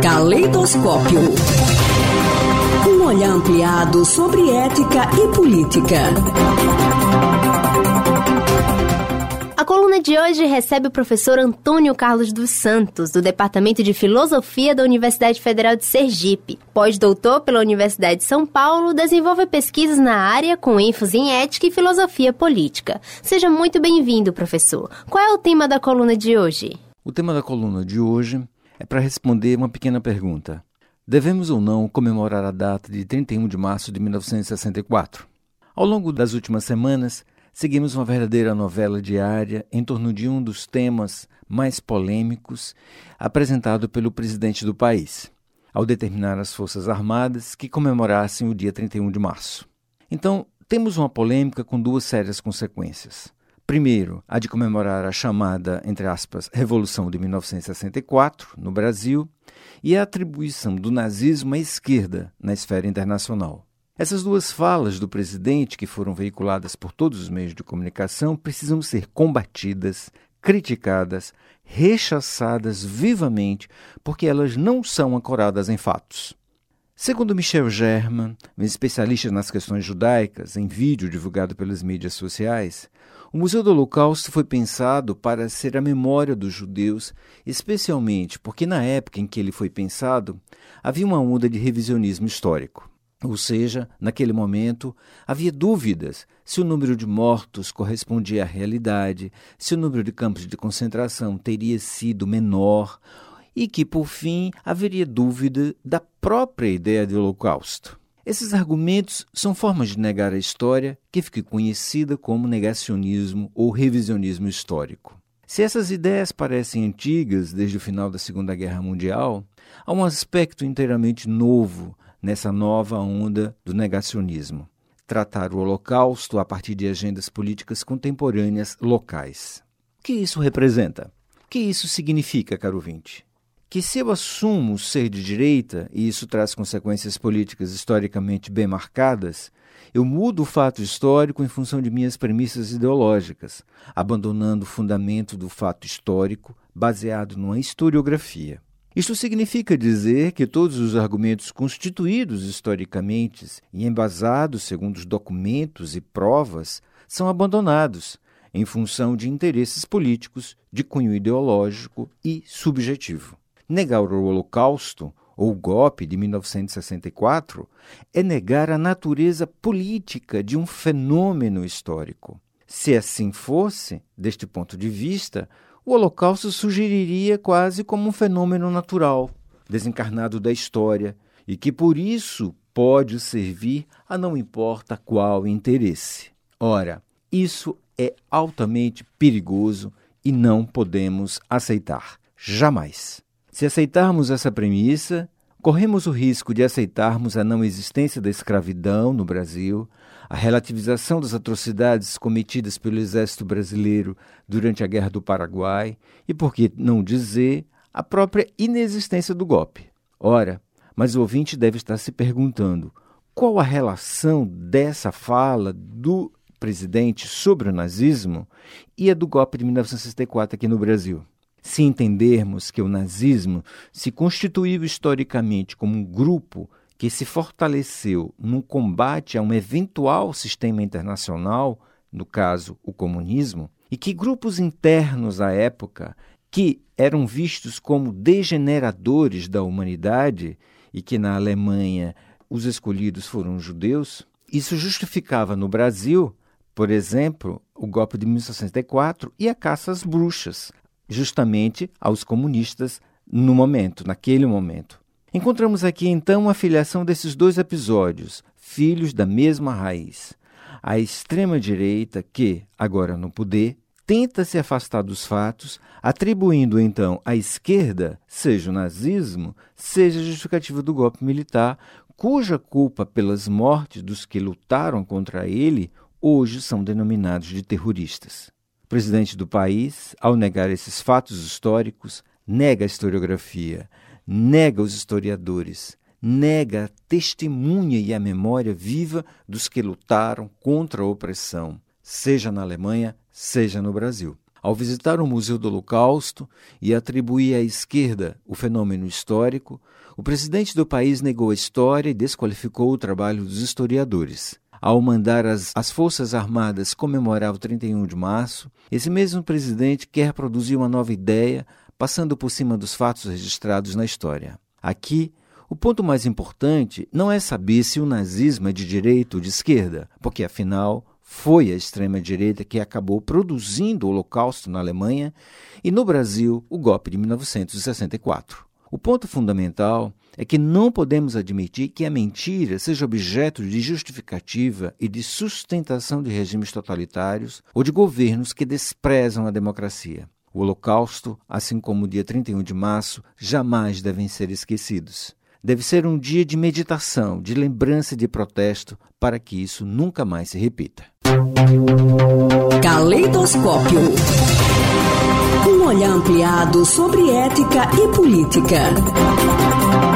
Caleidoscópio. Um olhar ampliado sobre ética e política. A coluna de hoje recebe o professor Antônio Carlos dos Santos, do Departamento de Filosofia da Universidade Federal de Sergipe. Pós-doutor pela Universidade de São Paulo, desenvolve pesquisas na área com ênfase em ética e filosofia política. Seja muito bem-vindo, professor. Qual é o tema da coluna de hoje? O tema da coluna de hoje é para responder uma pequena pergunta. Devemos ou não comemorar a data de 31 de março de 1964? Ao longo das últimas semanas, seguimos uma verdadeira novela diária em torno de um dos temas mais polêmicos apresentado pelo presidente do país, ao determinar as Forças Armadas que comemorassem o dia 31 de março. Então, temos uma polêmica com duas sérias consequências. Primeiro, a de comemorar a chamada, entre aspas, Revolução de 1964 no Brasil e a atribuição do nazismo à esquerda na esfera internacional. Essas duas falas do presidente, que foram veiculadas por todos os meios de comunicação, precisam ser combatidas, criticadas, rechaçadas vivamente, porque elas não são ancoradas em fatos. Segundo Michel German, um especialista nas questões judaicas, em vídeo divulgado pelas mídias sociais, o Museu do Holocausto foi pensado para ser a memória dos judeus, especialmente porque na época em que ele foi pensado havia uma onda de revisionismo histórico. Ou seja, naquele momento havia dúvidas se o número de mortos correspondia à realidade, se o número de campos de concentração teria sido menor e que, por fim, haveria dúvida da própria ideia de holocausto. Esses argumentos são formas de negar a história que fica conhecida como negacionismo ou revisionismo histórico. Se essas ideias parecem antigas desde o final da Segunda Guerra Mundial, há um aspecto inteiramente novo nessa nova onda do negacionismo: tratar o Holocausto a partir de agendas políticas contemporâneas locais. O que isso representa? O que isso significa, caro vinte? Que se eu assumo ser de direita, e isso traz consequências políticas historicamente bem marcadas, eu mudo o fato histórico em função de minhas premissas ideológicas, abandonando o fundamento do fato histórico baseado numa historiografia. Isto significa dizer que todos os argumentos constituídos historicamente e embasados segundo os documentos e provas são abandonados em função de interesses políticos de cunho ideológico e subjetivo. Negar o Holocausto ou golpe de 1964 é negar a natureza política de um fenômeno histórico. Se assim fosse, deste ponto de vista, o Holocausto sugeriria quase como um fenômeno natural, desencarnado da história, e que por isso pode servir a não importa qual interesse. Ora, isso é altamente perigoso e não podemos aceitar. Jamais. Se aceitarmos essa premissa, corremos o risco de aceitarmos a não existência da escravidão no Brasil, a relativização das atrocidades cometidas pelo exército brasileiro durante a Guerra do Paraguai e, por que não dizer, a própria inexistência do golpe. Ora, mas o ouvinte deve estar se perguntando qual a relação dessa fala do presidente sobre o nazismo e a do golpe de 1964 aqui no Brasil. Se entendermos que o nazismo se constituiu historicamente como um grupo que se fortaleceu no combate a um eventual sistema internacional, no caso o comunismo, e que grupos internos à época, que eram vistos como degeneradores da humanidade, e que na Alemanha os escolhidos foram judeus, isso justificava no Brasil, por exemplo, o golpe de 1964 e a caça às bruxas, justamente aos comunistas no momento, naquele momento. Encontramos aqui então a filiação desses dois episódios, filhos da mesma raiz. A extrema-direita, que, agora no poder, tenta se afastar dos fatos, atribuindo então à esquerda, seja o nazismo, seja a justificativa do golpe militar, cuja culpa pelas mortes dos que lutaram contra ele hoje são denominados de terroristas. O presidente do país, ao negar esses fatos históricos, nega a historiografia, nega os historiadores, nega a testemunha e a memória viva dos que lutaram contra a opressão, seja na Alemanha, seja no Brasil. Ao visitar o Museu do Holocausto e atribuir à esquerda o fenômeno histórico, o presidente do país negou a história e desqualificou o trabalho dos historiadores. Ao mandar as, as Forças Armadas comemorar o 31 de março, esse mesmo presidente quer produzir uma nova ideia, passando por cima dos fatos registrados na história. Aqui, o ponto mais importante não é saber se o nazismo é de direita ou de esquerda, porque afinal foi a extrema-direita que acabou produzindo o Holocausto na Alemanha e no Brasil o golpe de 1964. O ponto fundamental é que não podemos admitir que a mentira seja objeto de justificativa e de sustentação de regimes totalitários ou de governos que desprezam a democracia. O Holocausto, assim como o dia 31 de março, jamais devem ser esquecidos. Deve ser um dia de meditação, de lembrança e de protesto, para que isso nunca mais se repita. Caleidoscópio. Um olhar ampliado sobre ética e política.